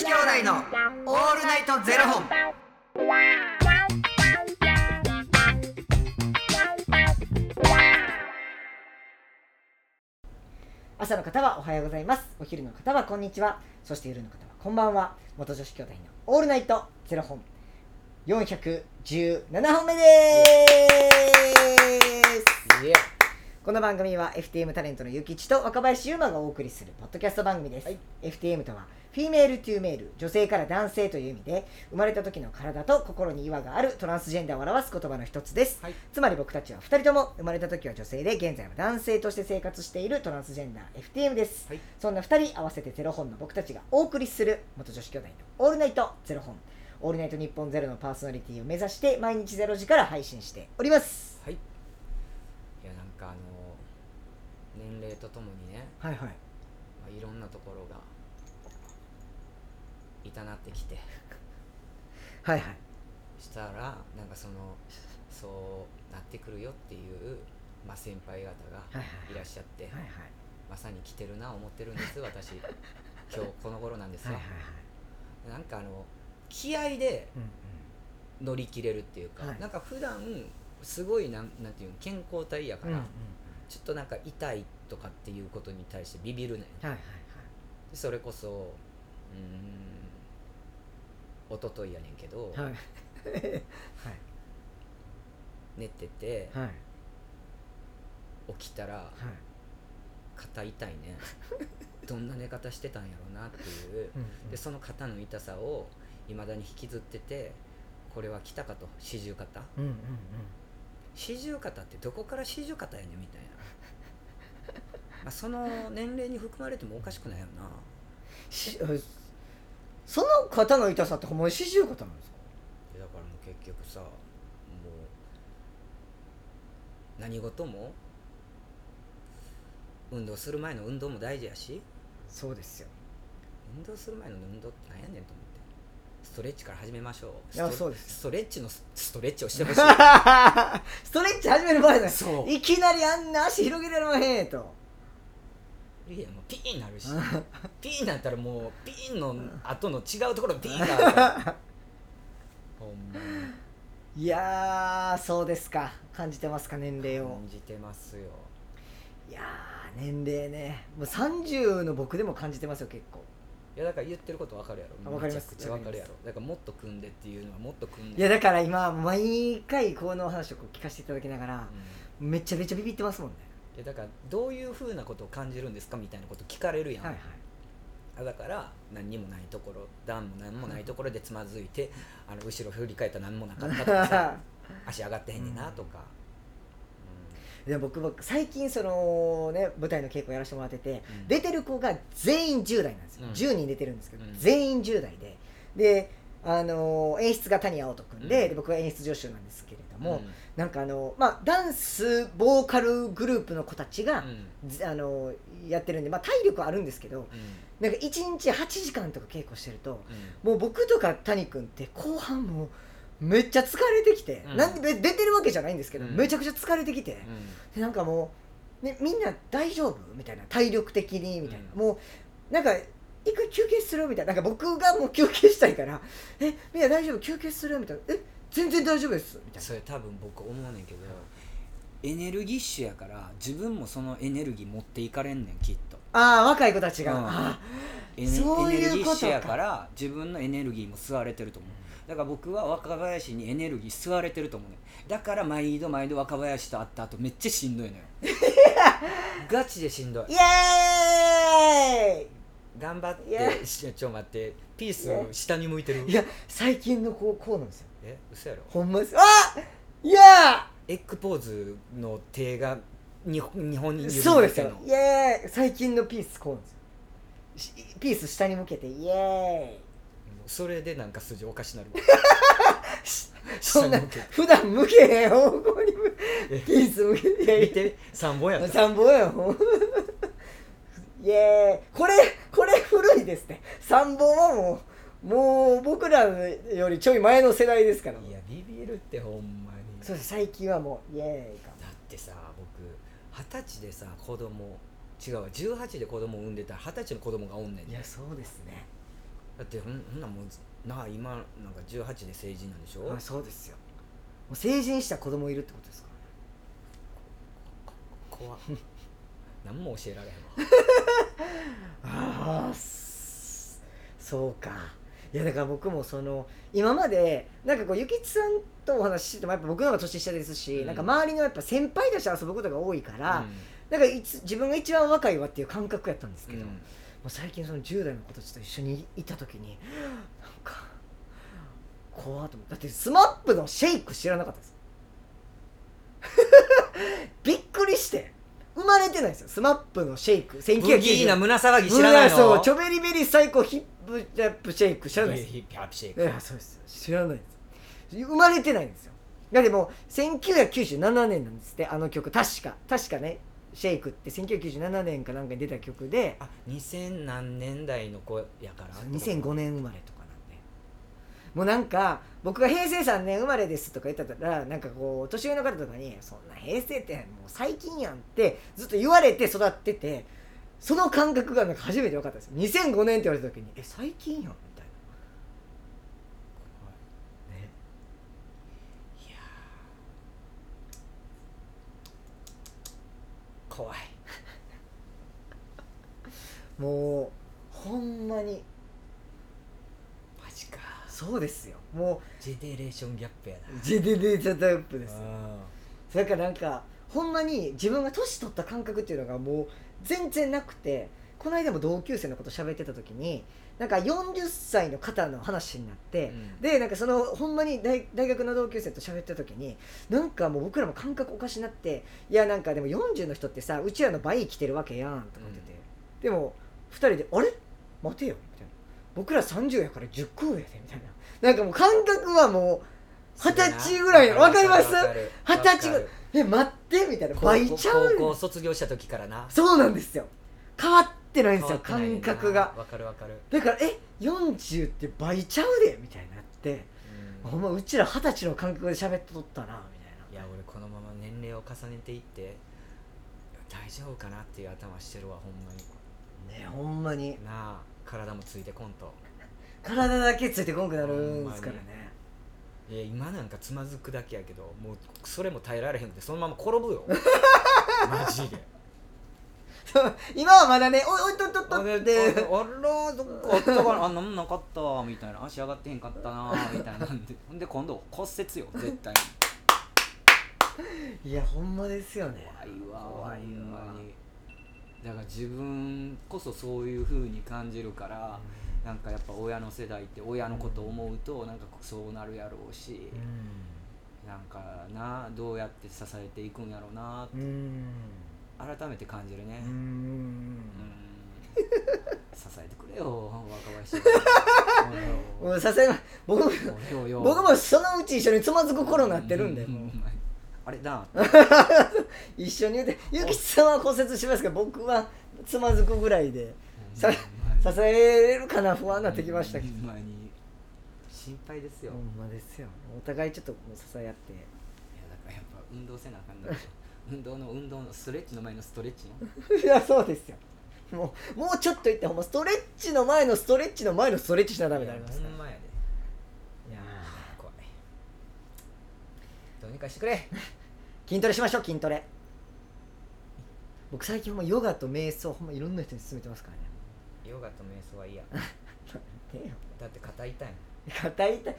子兄弟のオールナイトゼロ本。朝の方はおはようございます。お昼の方はこんにちは。そして夜の方はこんばんは。元女子兄弟のオールナイトゼロ本。417本目ですこの番組は FTM タレントのゆきちと若林優馬がお送りするポッドキャスト番組です、FTM とは Female to Male 女性から男性という意味で生まれた時の体と心に違和があるトランスジェンダーを表す言葉の一つです、はい。つまり僕たちは2人とも生まれた時は女性で現在は男性として生活しているトランスジェンダー FTM です、はい。そんな2人合わせてゼロ本の僕たちがお送りする元女子兄弟のオールナイトゼロ本。オールナイト日本ゼロのパーソナリティを目指して毎日ゼロ時から配信しております。はい。いや、なんかあの年齢とともにね、はいはい。まあ、いろんなところが痛なってきて、はいはい。したらなんかそのそうなってくるよっていうまあ先輩方がはいらっしゃって、はいはい。まさに来てるな思ってるんです私。今日この頃なんですよ、はいはいはい。なんかあの気合でうん乗り切れるっていうか、はい。なんか普段すごいなんなんていうの健康体やから、うんうんちょっとなんか痛いとかっていうことに対してビビるねん。はいはいでそれこそうーん一昨日やねんけど、はい。はい。寝ててはい。起きたらはい。肩痛いね どんな寝方してたんやろうなっていう。でその肩の痛さをいまだに引きずっててこれは来たかと四十肩。うんうんうん。四十肩ってどこから四十肩やねんみたいな。ま あその年齢に含まれてもおかしくないよな。しあその肩の痛さってほんまに四十肩なんですか？だからもう結局さもう何事も運動する前の運動も大事やし。そうですよ。運動する前の運動って何やねんと思って。ストレッチから始めましょう。いやそうですストレッチのスストレッチをしてほしい。ストレッチ始める前だそう。いきなりあんな足広げられまへんといやもうピーンになるし。ピーンになったらもうピーンの後の違うところピーンが ほんまに。いやーそうですか。感じてますか年齢を。感じてますよ。いやー年齢ね。もう30の僕でも感じてますよ結構。いやだから言ってること分かるやろ。あわかりますめちゃくちゃ分かるやろ。だからもっと組んでっていうのはもっと組んで。いやだから今毎回この話をこう聞かせていただきながらうん。めちゃめちゃビビってますもんねいやだからどういうふうなことを感じるんですかみたいなこと聞かれるやん、はいはい。あだから何にもないところ段も何もないところでつまずいてあの後ろ振り返ったら何もなかったとかさ 足上がってへんねんなとか、で僕僕最近そのね舞台の稽古やらせてもらってて、うん。出てる子が全員10代なんですよ、うん。10人出てるんですけど、うん。全員10代で。であのー演出が谷青人君で,、うん。で僕は演出助手なんですけれどうん。も、なんかあのまあダンスボーカルグループの子たちがう、ん。ずあのやってるんで、まあ、体力はあるんですけどうん。なんか1日8時間とか稽古してるとうん。もう僕とか谷君って後半もうめっちゃ疲れてきて、うん。なんで出てるわけじゃないんですけど、うん。めちゃくちゃ疲れてきて、うん。でなんかもう、ね、みんな大丈夫みたいな体力的にみたいな、うん。もうなんか一回休憩するみたいな。なんか僕がもう休憩したいから「えみんな大丈夫休憩する?」みたいな「え全然大丈夫です」みたいな。それ多分僕思うねんけどエネルギッシュやから自分もそのエネルギー持っていかれんねんきっと。ああ若い子たちが、うん。あエネそうエネルギッシュやかから自分のエネルギーも吸われてると思う。だから僕は若林にエネルギー吸われてると思うねん。だから毎度毎度若林と会った後めっちゃしんどいのよ。ガチでしんどい。イエ頑張っいや。ちょ待って。ピース下に向いてる？いや最近の子こうなんですよ。え嘘やろ？ほんまです。あいや。エッグポーズの手が日本日本にーそうですよ。のイエーイ最近のピースこうなんですよ。しピース下に向けてイエーイ。それでなんか筋おかしなる。そんな普段向けへん方向にえピース向けて。いやいや。見て3本やった。3本やほんイエーイ。これこれ古いですね3本はもうもう僕らよりちょい前の世代ですから。いやビビるってほんまに。そうです最近はもうイエーイかだってさ僕二十歳でさ子供違うわ。18で子供産んでたら二十歳の子供がおんねんいやそうですね。だってほんほんなんもうなあ今なんか18で成人なんでしょ、はいそうですよ。もう成人した子供いるってことですか？怖っ何も教えられへんわああそうか。いやだから僕もその今までなんかこうゆきつさんとお話ししてもやっぱ僕の方が年下ですし、うん。なんか周りのやっぱ先輩として遊ぶことが多いから、なんかいつ自分が一番若いわっていう感覚やったんですけど、うん。もう最近その10代の子たちと一緒にいた時になんか怖っと思ってだってスマップのシェイク知らなかったです。び ってないですよ。スマップのシェイク。ブギーな1990胸騒ぎ知らないの？そう。チョベリベリ最高ヒップジャップシェイク。知らないです。ヒップハップシェイク。いやそうです。知らないです。生まれてないんですよ。だってもう1997年なんですってあの曲。確か。確かね。シェイクって1997年かなんかに出た曲で。あ2000何年代の子やから？2005年生まれとかもうなんか僕が平成3年生まれですとか言ったらなんかこう年上の方とかに「そんな平成ってもう最近やん」ってずっと言われて育っててその感覚がなんか初めて分かったんです2005年って言われた時に「え最近やん」みたい。なねい。や怖い。もうほんまにそうですよ。もジェネレーションギャップやな。うジェネレーションタイプです。あだからなんかほんまに自分が年取った感覚っていうのがもう全然なくてこの間も同級生のこと喋ってた時になんか40歳の方の話になって、うん。でなんかそのほんまに大大学の同級生と喋ってた時になんかもう僕らも感覚おかしなっていやなんかでも40の人ってさうちらの倍生きてるわけやんとか言って。て、でも2人で「あれ？待てよ」みたいな「僕ら30やから10個上やで」みたいな。なんかもう感覚はもう二十歳ぐらいのわかります？二十歳ぐらい。え待ってみたいな。倍ちゃう。高校卒業した時からな。そうなんですよ。変わってないんですよ感覚が。わかるわかる、だからえ40って倍ちゃうでみたいになって。うん。ほんまうちら二十歳の感覚で喋っとったなみたいな。いや俺このまま年齢を重ねていって大丈夫かなっていう頭してるわほんまに。ねほんまに。なあ体もついてこんと。体だけついてこんくなるんですからね。いや今なんかつまずくだけやけどもうそれも耐えられへんくてそのまま転ぶよ。マジで。今はまだねおいおいとっとっとって。あらどっかあったかなあなんもなかったわみたいな。足上がってへんかったなみたいなんで。ほんで今度骨折よ絶対いやほんまですよね。怖いわ怖いわだから自分こそそういう風に感じるから、なんかやっぱ親の世代って親のことを思うとなんかそうなるやろうし、なんかなどうやって支えていくんやろうなうん。うん改めて感じるね。う、ん。うん。支えてくれよ若林 もうさすがに僕も僕もそのうち一緒につまずく頃になってるんで、もうあれだ。一緒に言うてゆきさんは骨折しますけど僕はつまずくぐらいでさ支えれるかな不安になってきましたけど、心配ですよ、ほんまですよ。お互いちょっともう支え合って。いやだからやっぱ運動せなあかんだろ 運動の運動のストレッチの前のストレッチの。いやそうですよ。もうもうちょっといってほんまストレッチの前のストレッチの前のストレッチしなダメになりますから。ほんまやで。いや怖い。どうにかしてくれ。ー 筋トレしましょう筋トレ。僕最近ほんまヨガと瞑想ほんまいろんな人に勧めてますからね。ヨガと瞑想はいいや。ねえよ。だって肩痛い肩痛い。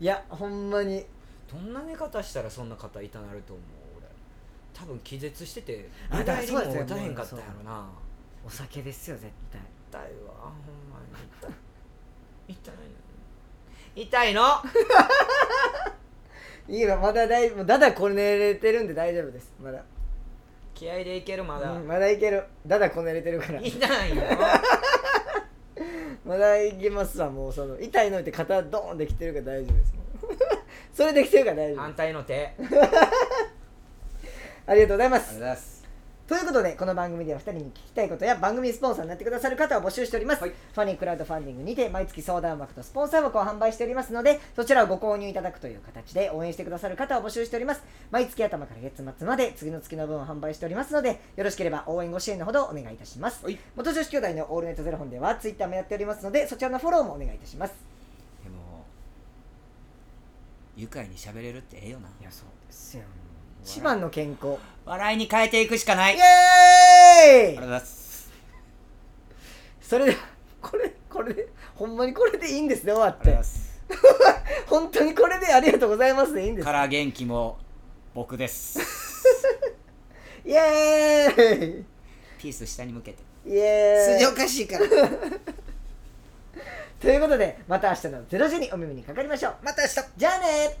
いやほんまに。どんな寝方したらそんな肩痛なると思う俺。多分気絶しててあ寝返りも打たへんかったんやろな。お酒ですよ絶対。痛いわほんまに。痛い痛いの？痛いの？いいわまだ大もうだだこねれてるんで大丈夫です。まだ。気合でいけるまだ、うんまだいける。だだこねれてるから。痛いよ。まだいけますわもうその。痛いのって肩ドーンできてるから大丈夫ですもう それできてるから大丈夫反対の手。ありがとうございますということでこの番組では2人に聞きたいことや番組スポンサーになってくださる方を募集しております、はい。ファニークラウドファンディングにて毎月相談枠とスポンサー枠を販売しておりますのでそちらをご購入いただくという形で応援してくださる方を募集しております。毎月頭から月末まで次の月の分を販売しておりますのでよろしければ応援ご支援のほどお願いいたします、はい。元女子兄弟のオールネットゼロ本ではツイッターもやっておりますのでそちらのフォローもお願いいたします。でも愉快に喋れるってええよな。いやそうですよ一番の健康。笑いに変えていくしかない。イあエーイ！りがとうございます。それではこれこれでほんまにこれでいいんですね終わっありがとうごてざいます。本当にこれでありがとうございますでいいんです。から元気も僕です。イエーイ！ピース下に向けて。イエーイ！おかしいから。ということでまた明日の0時にお耳にかかりましょう。また明日。じゃあね